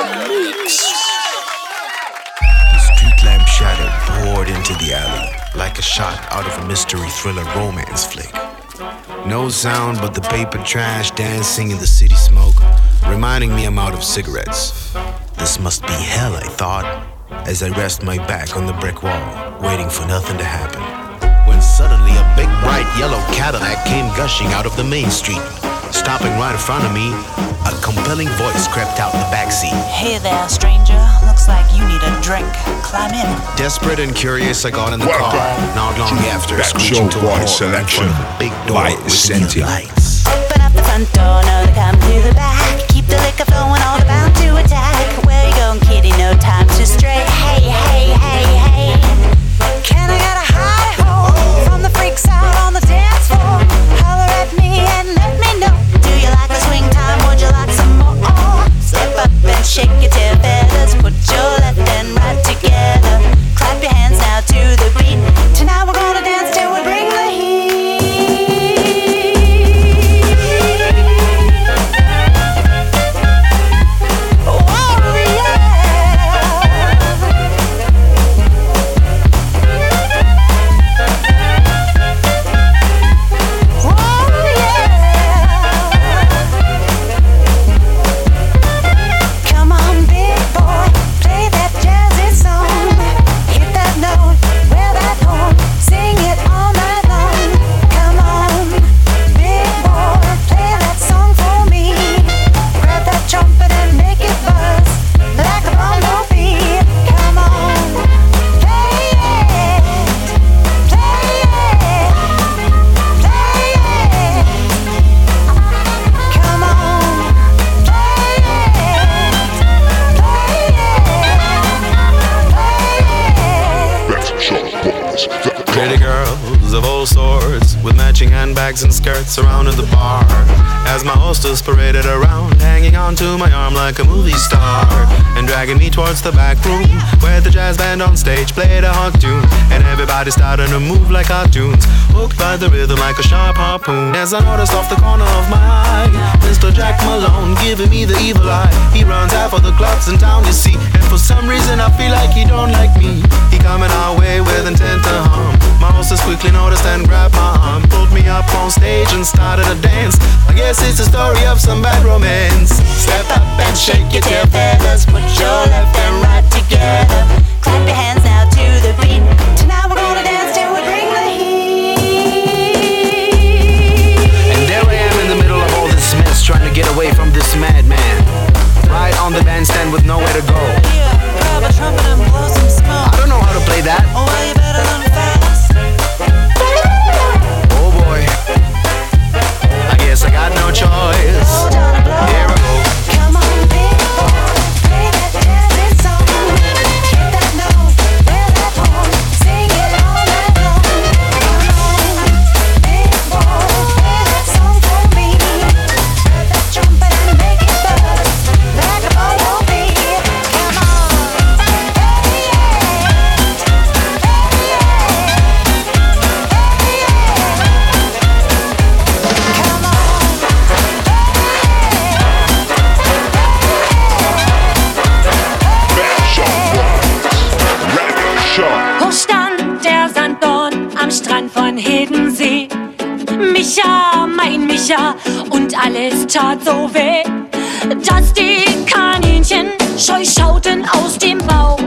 The street lamp shadow poured into the alley like a shot out of a mystery thriller romance flick. No sound but the paper trash dancing in the city smoke, reminding me I'm out of cigarettes. This must be hell, I thought, as I rest my back on the brick wall, waiting for nothing to happen. When suddenly a big bright yellow Cadillac came gushing out of the main street. Stopping right in front of me, a compelling voice crept out the backseat. Hey there, stranger. Looks like you need a drink. Climb in. Desperate and curious, I got in the Welcome car. Not long after, Back screeching to a Boy halt in selection front of big door by with Essentia. lights. Open up the front door, no to come to the back. Keep the liquor flowing, all about to attack. Where you going, kitty? No time to stray. Hey, hey, hey, hey. Can I get a high ho from the freaks out shake your tail feathers. Put your handbags and skirts surrounded the bar. As my hostess paraded around, hanging onto my arm like a movie star, and dragging me towards the back room where the jazz band on stage played a hot tune, and everybody started to move like cartoons, hooked by the rhythm like a sharp harpoon. As I noticed off the corner of my eye, Mr. Jack Malone giving me the evil eye. He runs half of the clubs in town, you see, and for some reason I feel like he don't like me. He coming our way with intent to harm. My hostess quickly noticed and grabbed my arm, pulled me up on stage and started a dance. I guess it's a story of some bad romance. Step up and shake your tail feathers, put your left and right together. Clap your hands now to the beat. Tonight we're gonna dance till we bring the heat. And there I am in the middle of all this mess, trying to get away from this madman. Right on the bandstand with nowhere to go. Yeah, grab a trumpet and blow some smoke. I don't know how to play that. No choice. runter und alles tat so weh, dass die Kaninchen scheu schauten aus dem Bauch.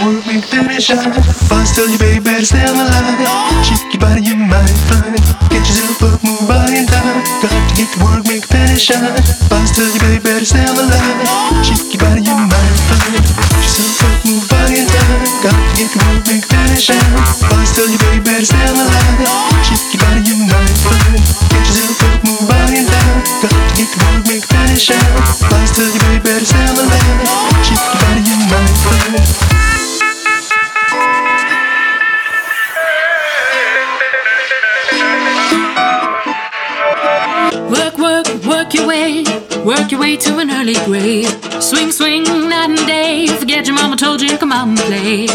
won't finish up Buzz tell you baby better stay alive Shake your body you might find Get yourself up, move body in time. Got to get to work, make a penny shine. Buzz tell you baby better stay alive Shake your body you might find Get yourself up, move body in time. Got to get to work, make a penny shine. Buzz tell you baby better stay alive Shake your body you might find Get yourself up, move body in time. Got to get to work, make a penny shine. Buzz tell you baby better stay alive Shake your body you might find Work your way, work your way to an early grave. Swing, swing, night and day. Forget your mama told you, come out and play.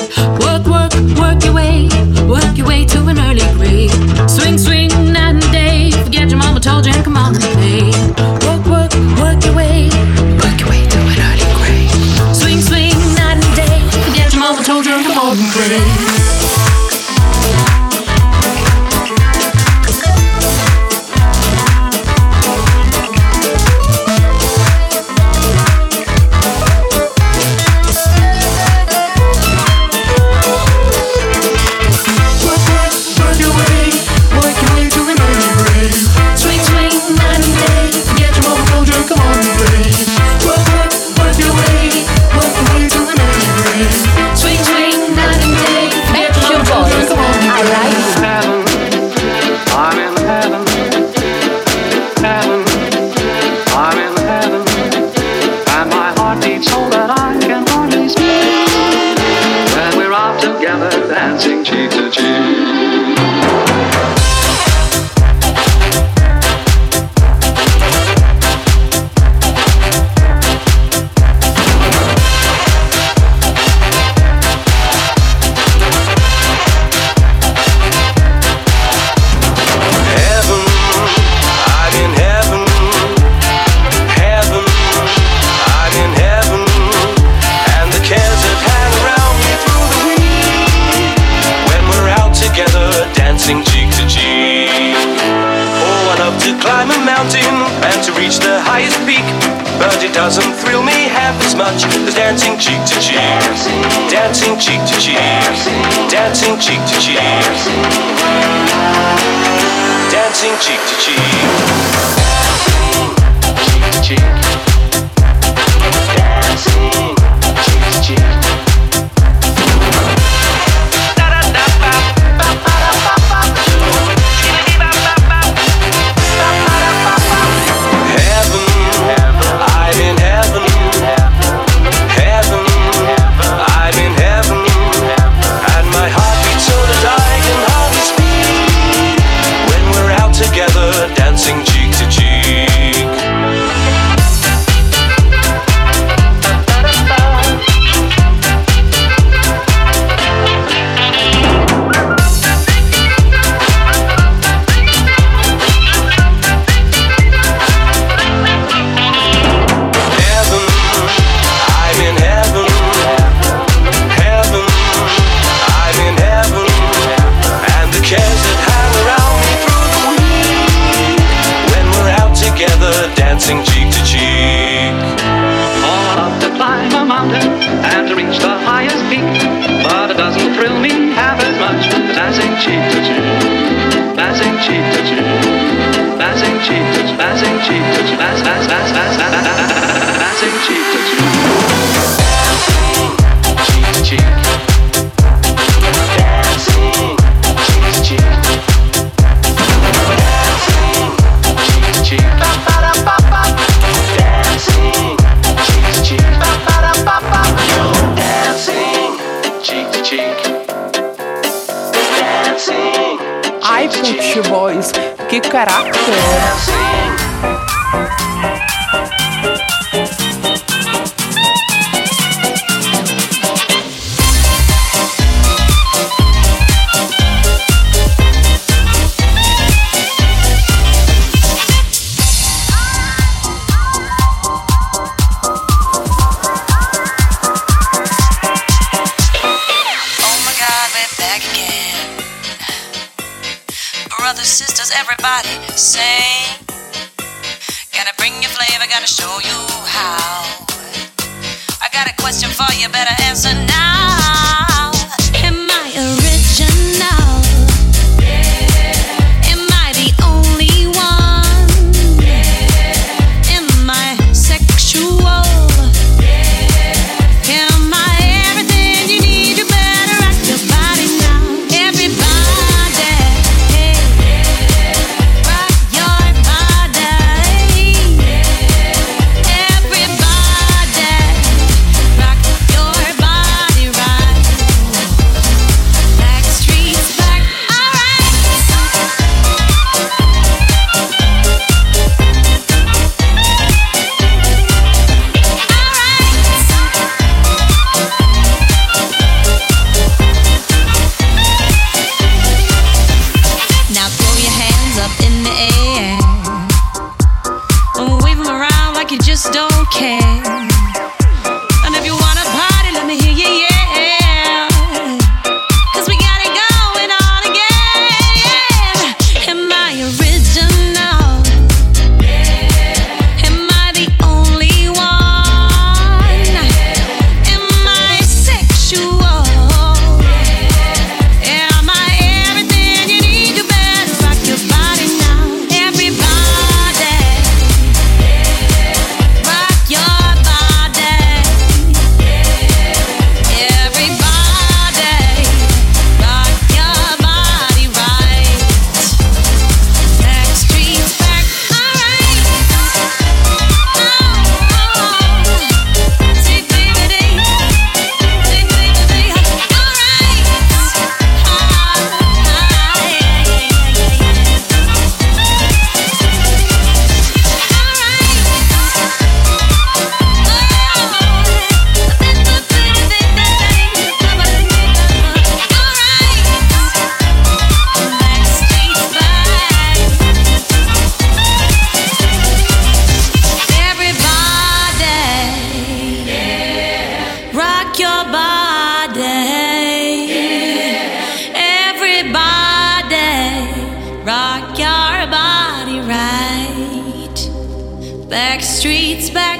Work, work, work your way, work your way to an early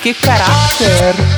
que caráter!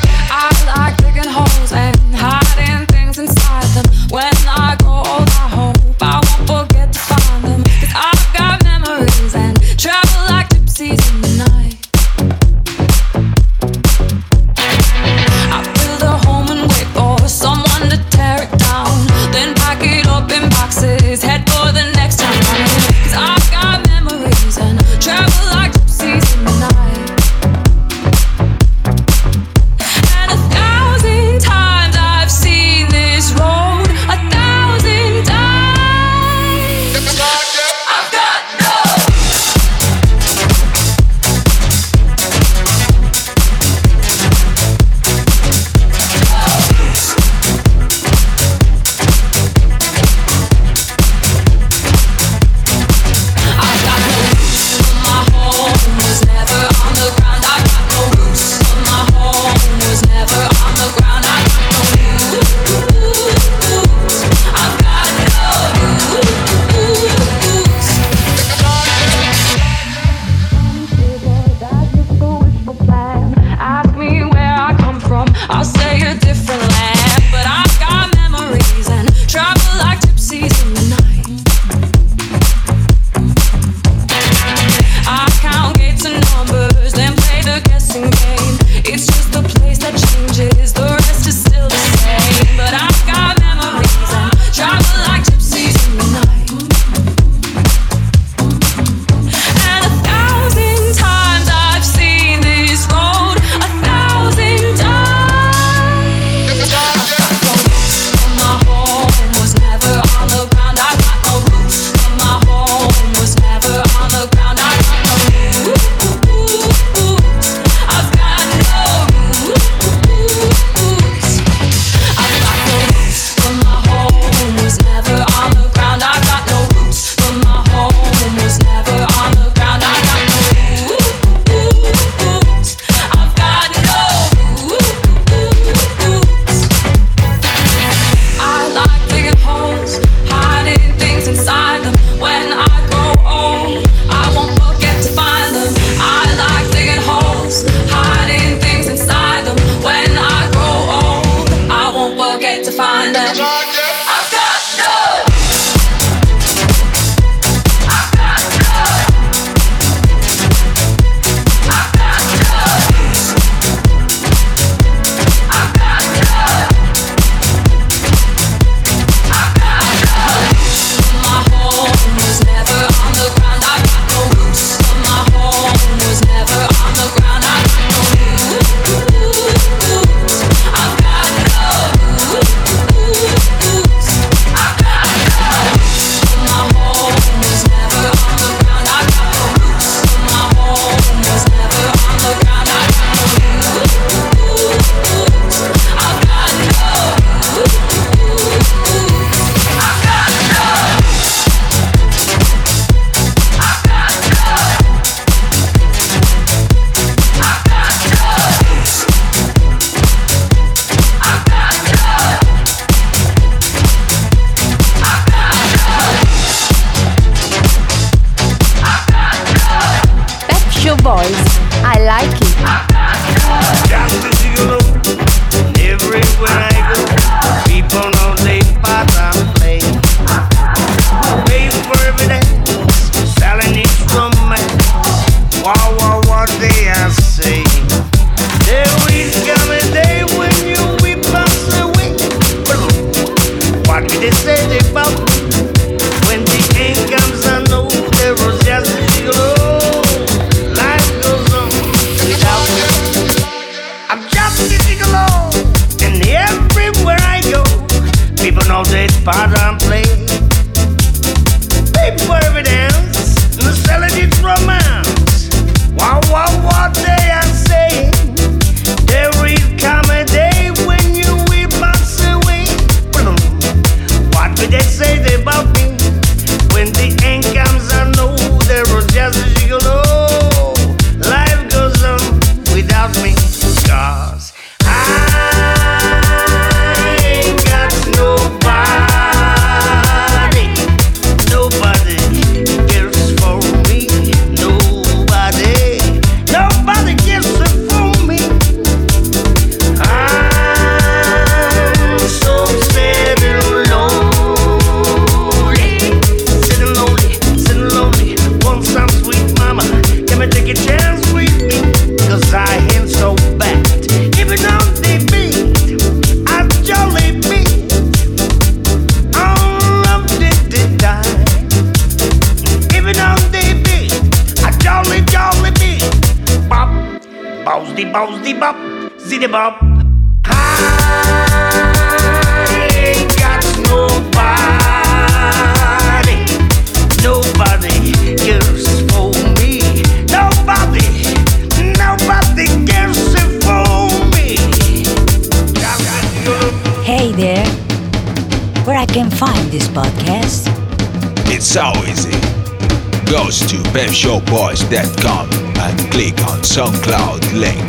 To pepshowboys.com and click on SoundCloud link.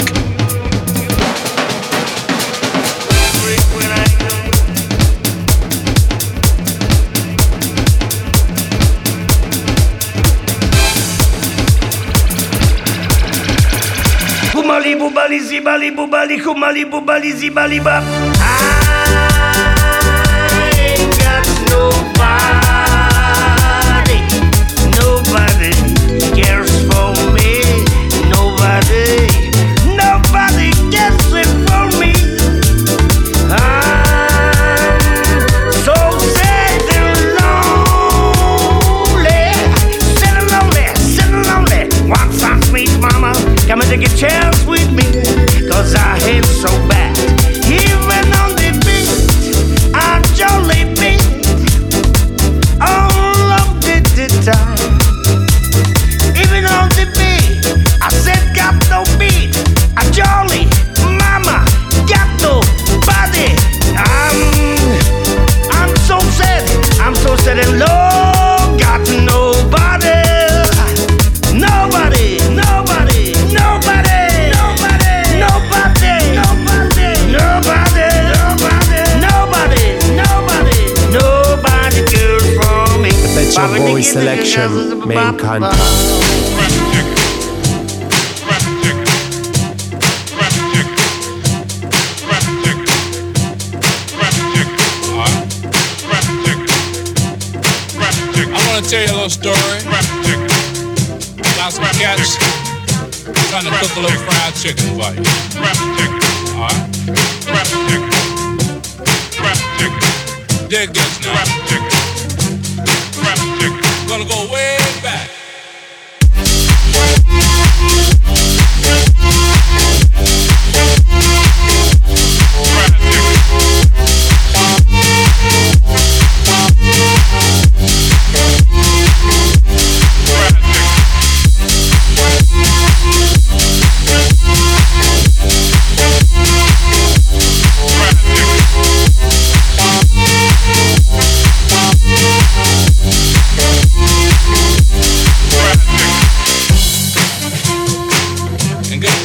Kumali bubali zibali bubali kumali bubali zibali bop.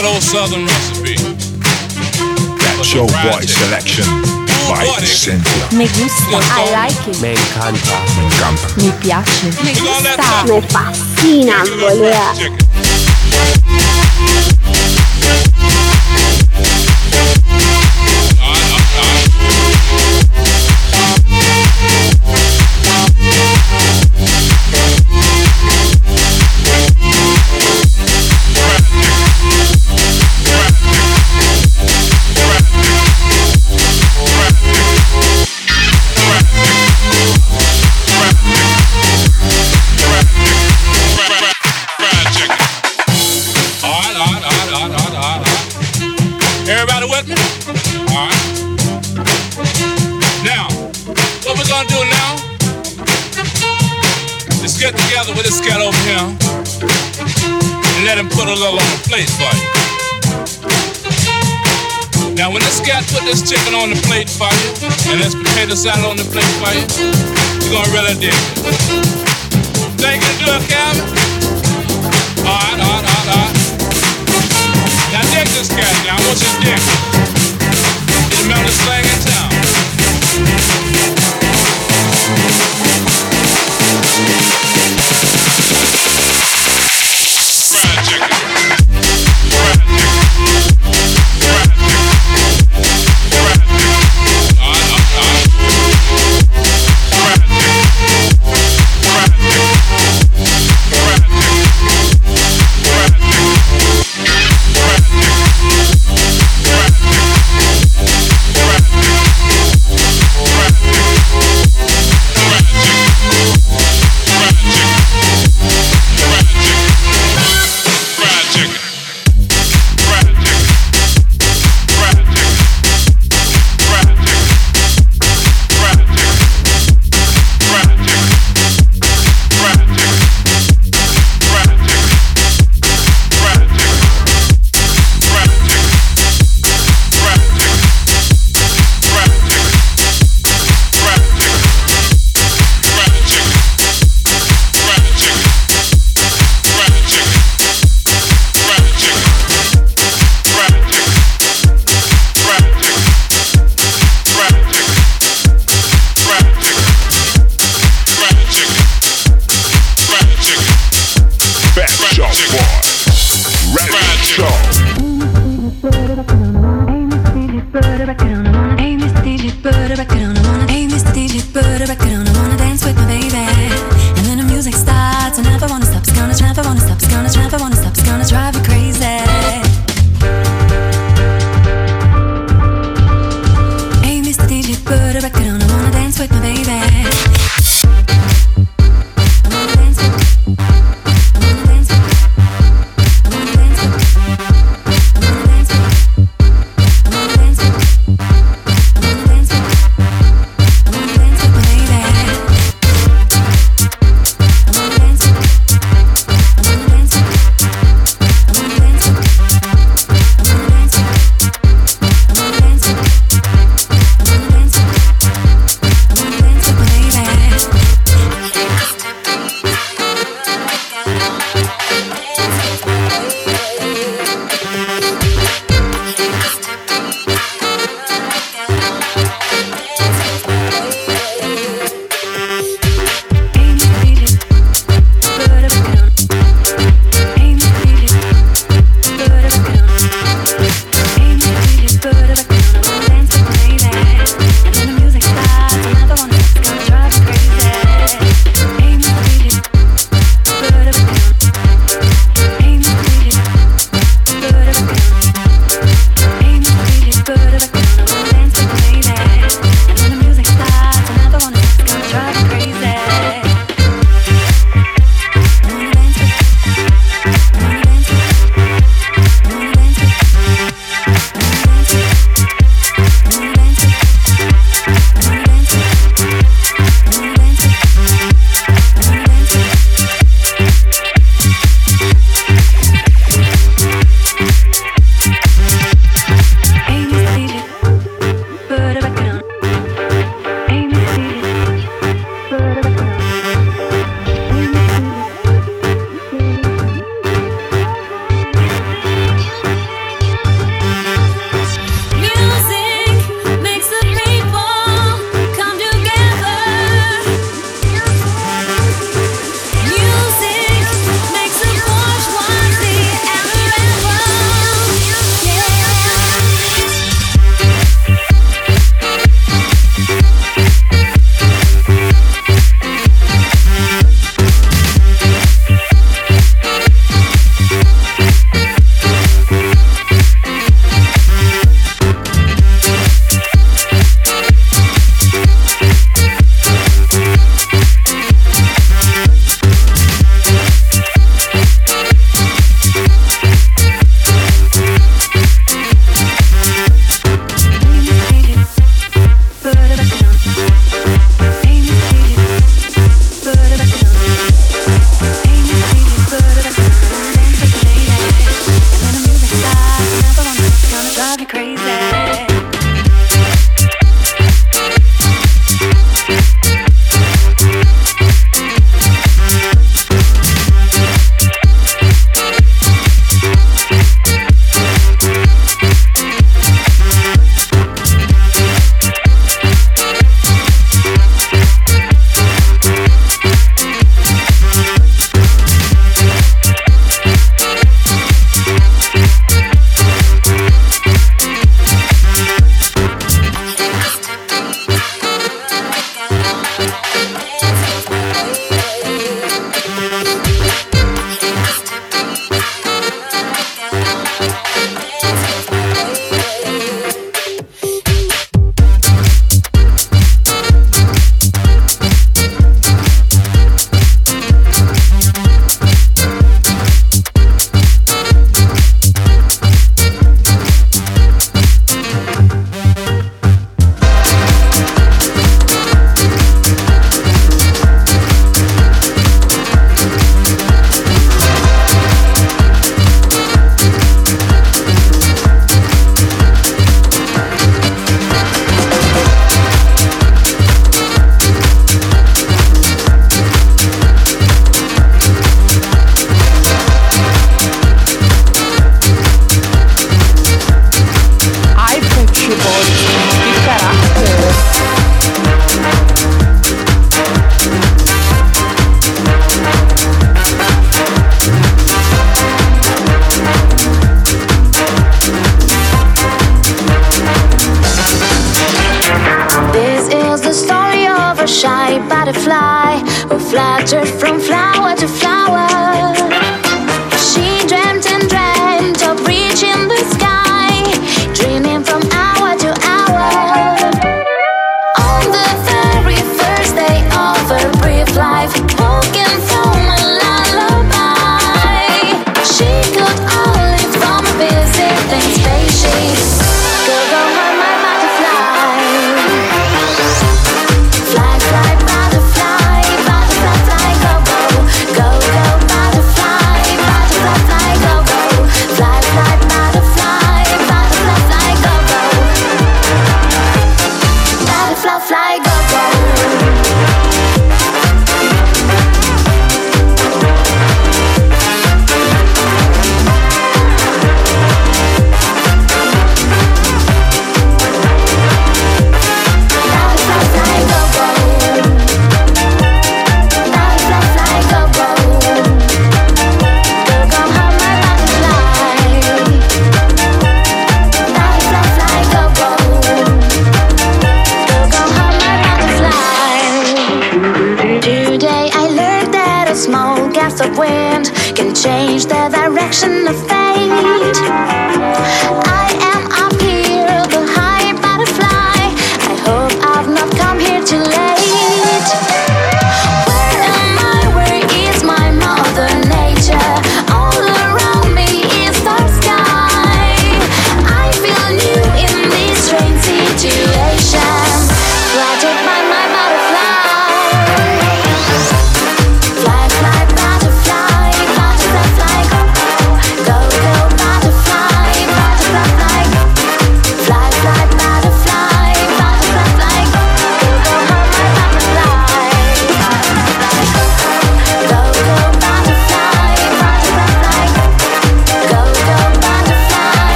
Good old southern recipe. Pet Shop Boys Selection by Cynthia. Me gusta. I like it. Me encanta. Me encanta. Mi piace. Me gusta. Me fascina, boluda. Plate for you. Now, when this cat put this chicken on the plate for you and this potato salad on the plate for you, you're gonna really dig it. Think you do it, Calvin? Alright, alright, alright, alright. Now dig this cat now. I want you to dig. He's the melodiest thing in town.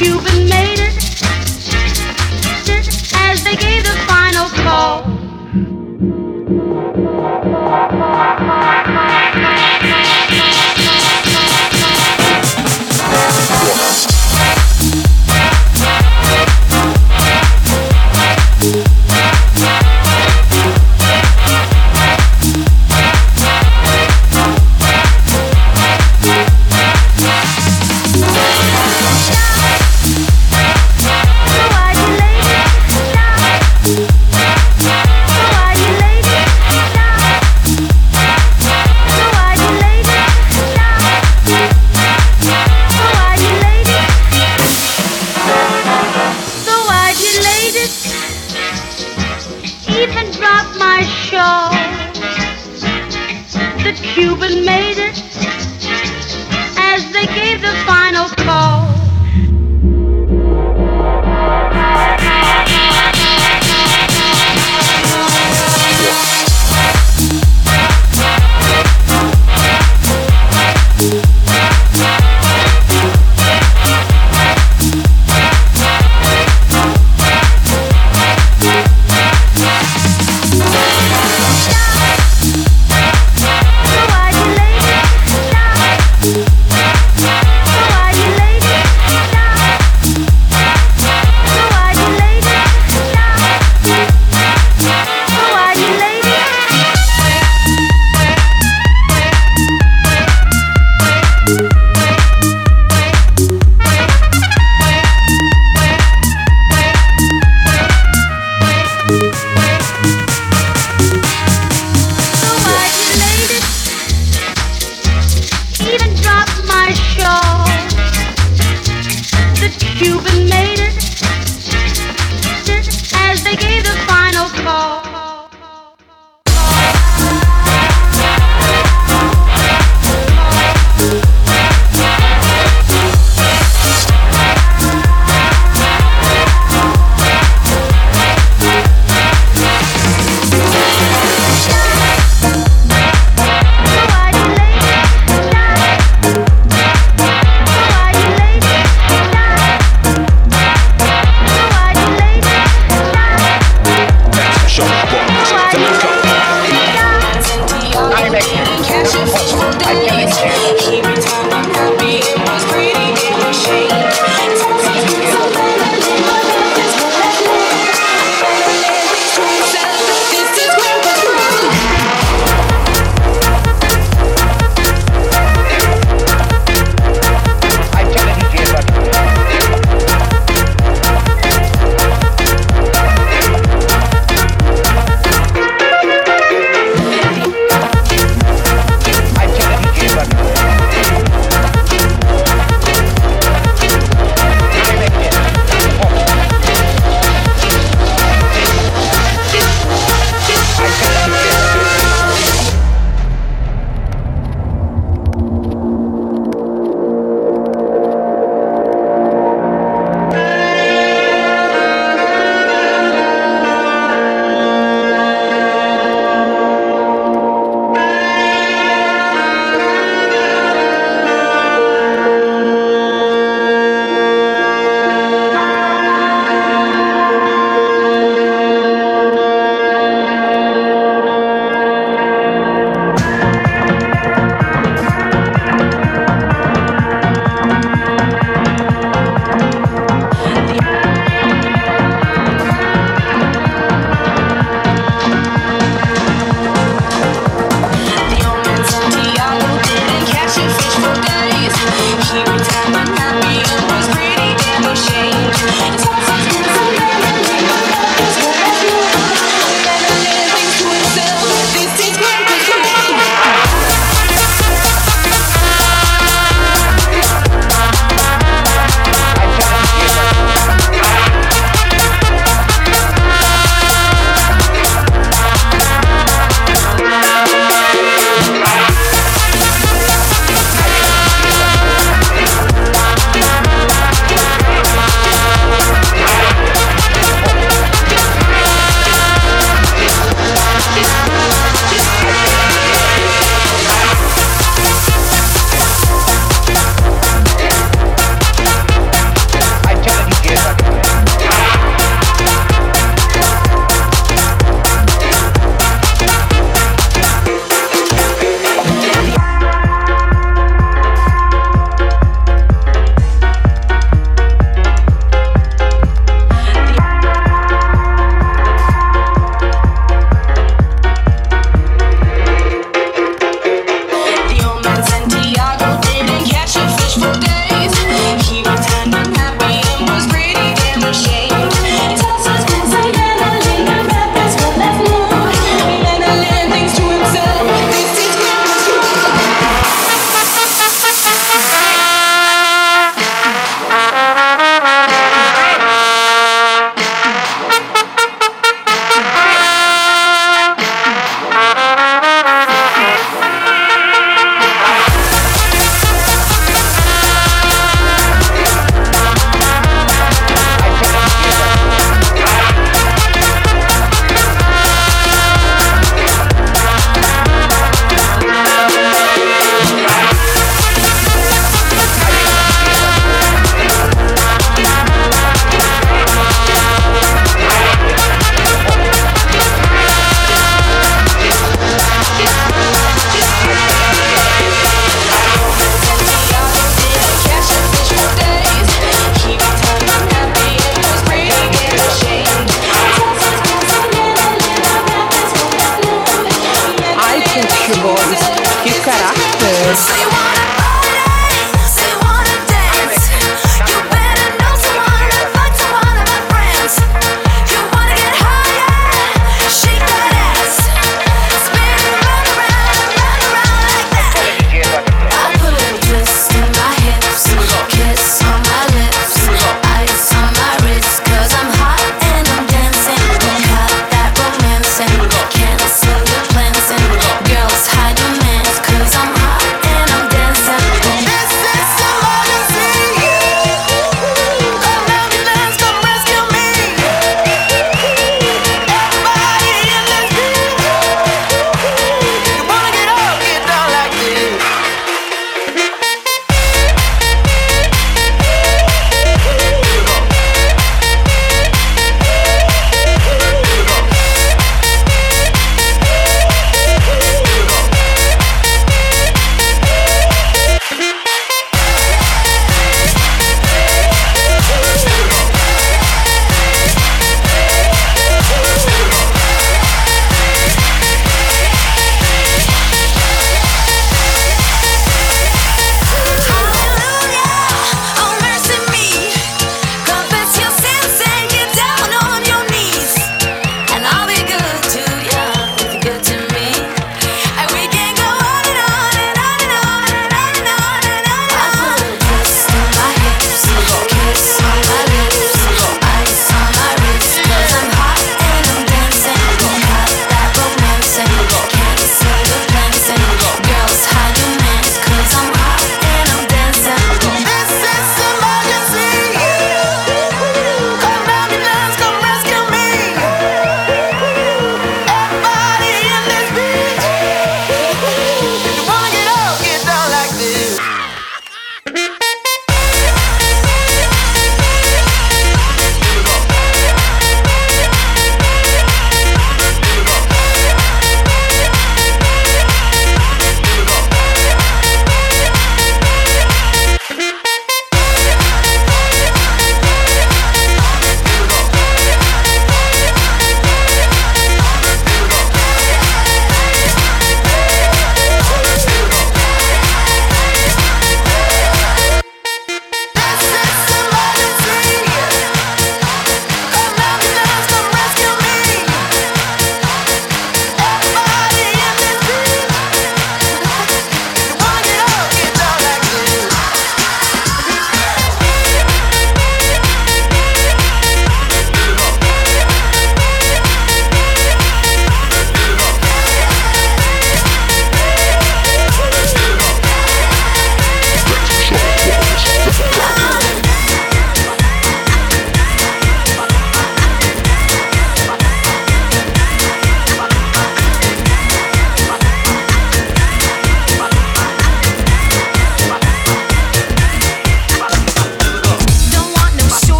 Cuban made it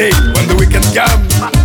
When the weekend comes.